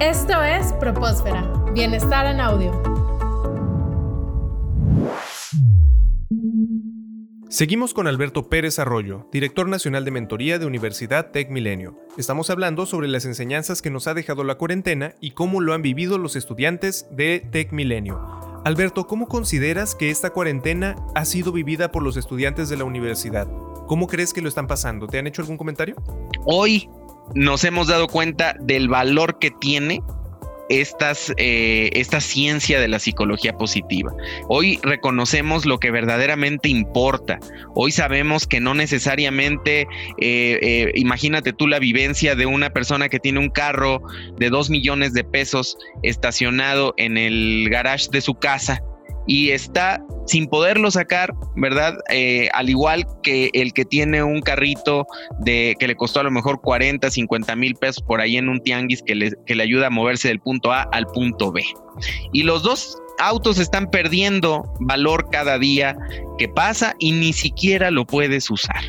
Esto es Propósfera, Bienestar en Audio. Seguimos con Alberto Pérez Arroyo, director nacional de mentoría de Universidad Tech Milenio. Estamos hablando sobre las enseñanzas que nos ha dejado la cuarentena y cómo lo han vivido los estudiantes de Tech Milenio. Alberto, ¿cómo consideras que esta cuarentena ha sido vivida por los estudiantes de la universidad? ¿Cómo crees que lo están pasando? ¿Te han hecho algún comentario? Hoy nos hemos dado cuenta del valor que tiene estas, eh, esta ciencia de la psicología positiva. Hoy reconocemos lo que verdaderamente importa. Hoy sabemos que no necesariamente, eh, eh, imagínate tú la vivencia de una persona que tiene un carro de dos millones de pesos estacionado en el garage de su casa y está sin poderlo sacar, ¿verdad? Eh, al igual que el que tiene un carrito de que le costó a lo mejor 40, 50 mil pesos por ahí en un tianguis que le, que le ayuda a moverse del punto A al punto B. Y los dos autos están perdiendo valor cada día que pasa y ni siquiera lo puedes usar.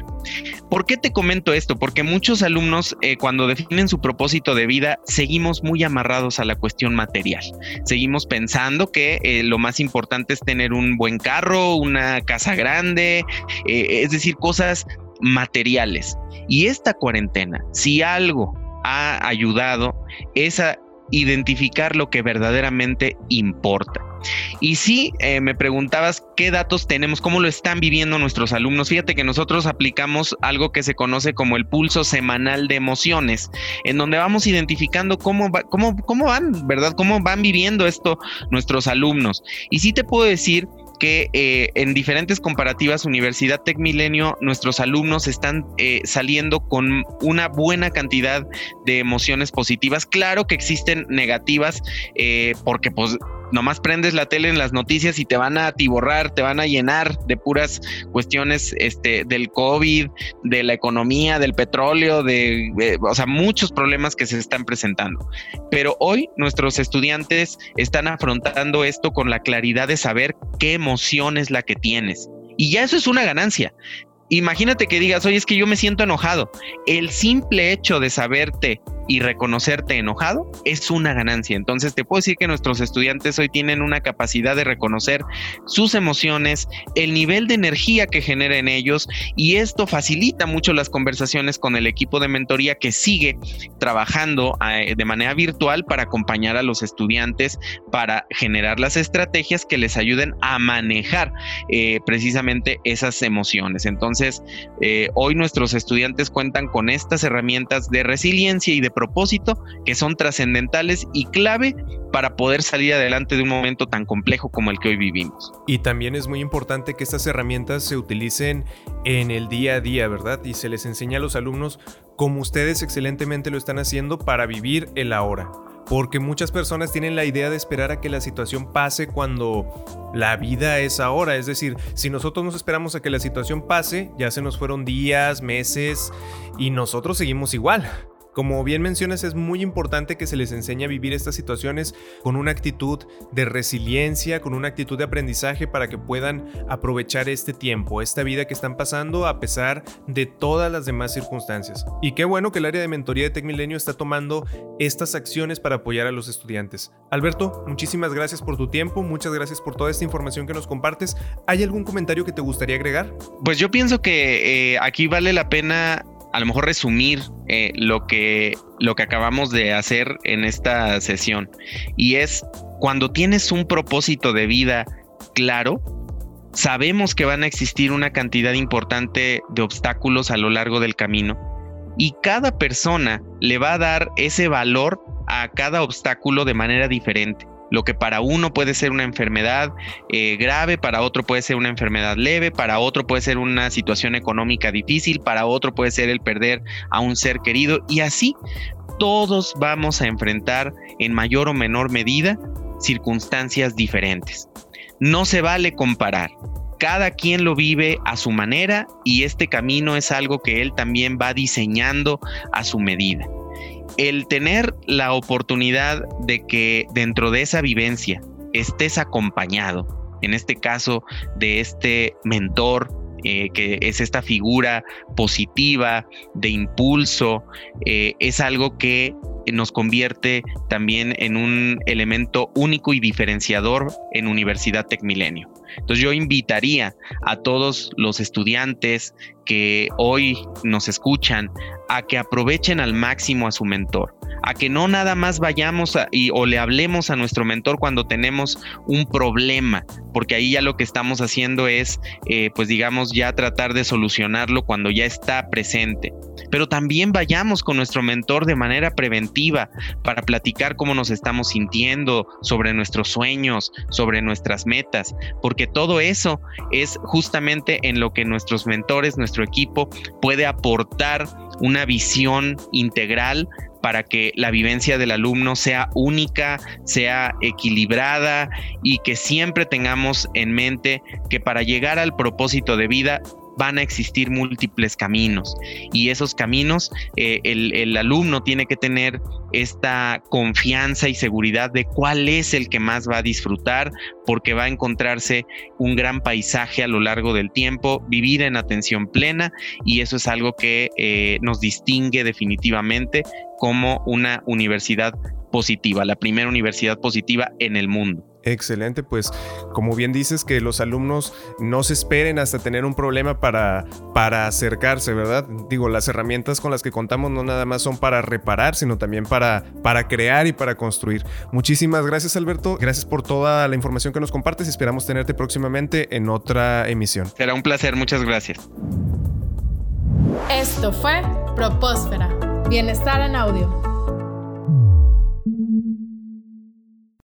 ¿Por qué te comento esto? Porque muchos alumnos eh, cuando definen su propósito de vida seguimos muy amarrados a la cuestión material. Seguimos pensando que eh, lo más importante es tener un buen carro, una casa grande, eh, es decir, cosas materiales. Y esta cuarentena, si algo ha ayudado, es a identificar lo que verdaderamente importa. Y sí, eh, me preguntabas qué datos tenemos, cómo lo están viviendo nuestros alumnos. Fíjate que nosotros aplicamos algo que se conoce como el pulso semanal de emociones, en donde vamos identificando cómo, cómo, cómo van, ¿verdad? Cómo van viviendo esto nuestros alumnos. Y sí te puedo decir que eh, en diferentes comparativas Universidad Tech Milenio nuestros alumnos están eh, saliendo con una buena cantidad de emociones positivas. Claro que existen negativas porque pues nomás prendes la tele en las noticias y te van a atiborrar, te van a llenar de puras cuestiones este, del COVID, de la economía, del petróleo, de, o sea, muchos problemas que se están presentando. Pero hoy nuestros estudiantes están afrontando esto con la claridad de saber qué emoción es la que tienes. Y ya eso es una ganancia. Imagínate que digas, oye, es que yo me siento enojado. El simple hecho de saberte y reconocerte enojado es una ganancia. Entonces te puedo decir que nuestros estudiantes hoy tienen una capacidad de reconocer sus emociones, el nivel de energía que genera en ellos y esto facilita mucho las conversaciones con el equipo de mentoría que sigue trabajando eh, de manera virtual para acompañar a los estudiantes para generar las estrategias que les ayuden a manejar eh, precisamente esas emociones. Entonces, eh, hoy nuestros estudiantes cuentan con estas herramientas de resiliencia y de propósito que son trascendentales y clave para poder salir adelante de un momento tan complejo como el que hoy vivimos. Y también es muy importante que estas herramientas se utilicen en el día a día, ¿verdad? Y se les enseña a los alumnos como ustedes excelentemente lo están haciendo para vivir el ahora. Porque muchas personas tienen la idea de esperar a que la situación pase cuando la vida es ahora. Es decir, si nosotros nos esperamos a que la situación pase, ya se nos fueron días, meses y nosotros seguimos igual. Como bien mencionas, es muy importante que se les enseñe a vivir estas situaciones con una actitud de resiliencia, con una actitud de aprendizaje para que puedan aprovechar este tiempo, esta vida que están pasando a pesar de todas las demás circunstancias. Y qué bueno que el área de mentoría de TecMilenio está tomando estas acciones para apoyar a los estudiantes. Alberto, muchísimas gracias por tu tiempo, muchas gracias por toda esta información que nos compartes. ¿Hay algún comentario que te gustaría agregar? Pues yo pienso que eh, aquí vale la pena a lo mejor resumir eh, lo, que, lo que acabamos de hacer en esta sesión. Y es cuando tienes un propósito de vida claro, sabemos que van a existir una cantidad importante de obstáculos a lo largo del camino y cada persona le va a dar ese valor a cada obstáculo de manera diferente. Lo que para uno puede ser una enfermedad eh, grave, para otro puede ser una enfermedad leve, para otro puede ser una situación económica difícil, para otro puede ser el perder a un ser querido y así todos vamos a enfrentar en mayor o menor medida circunstancias diferentes. No se vale comparar. Cada quien lo vive a su manera y este camino es algo que él también va diseñando a su medida el tener la oportunidad de que dentro de esa vivencia estés acompañado, en este caso de este mentor eh, que es esta figura positiva de impulso, eh, es algo que nos convierte también en un elemento único y diferenciador en Universidad Tecmilenio. Entonces yo invitaría a todos los estudiantes que hoy nos escuchan a que aprovechen al máximo a su mentor, a que no nada más vayamos y, o le hablemos a nuestro mentor cuando tenemos un problema, porque ahí ya lo que estamos haciendo es, eh, pues digamos, ya tratar de solucionarlo cuando ya está presente. Pero también vayamos con nuestro mentor de manera preventiva para platicar cómo nos estamos sintiendo, sobre nuestros sueños, sobre nuestras metas, porque todo eso es justamente en lo que nuestros mentores, nuestro equipo puede aportar una visión integral para que la vivencia del alumno sea única, sea equilibrada y que siempre tengamos en mente que para llegar al propósito de vida van a existir múltiples caminos y esos caminos eh, el, alumno tiene que tener esta confianza y seguridad de cuál es el que más va a disfrutar porque va a encontrarse un gran paisaje a lo largo del tiempo, vivir en atención plena y eso es algo que eh, nos distingue definitivamente como una universidad positiva, la primera universidad positiva en el mundo. Excelente, pues como bien dices que los alumnos no se esperen hasta tener un problema para, para acercarse, ¿verdad? Digo, las herramientas con las que contamos no nada más son para reparar, sino también para, para crear y para construir. Muchísimas gracias Alberto, gracias por toda la información que nos compartes y esperamos tenerte próximamente en otra emisión. Será un placer, muchas gracias. Esto fue Propósfera, Bienestar en Audio.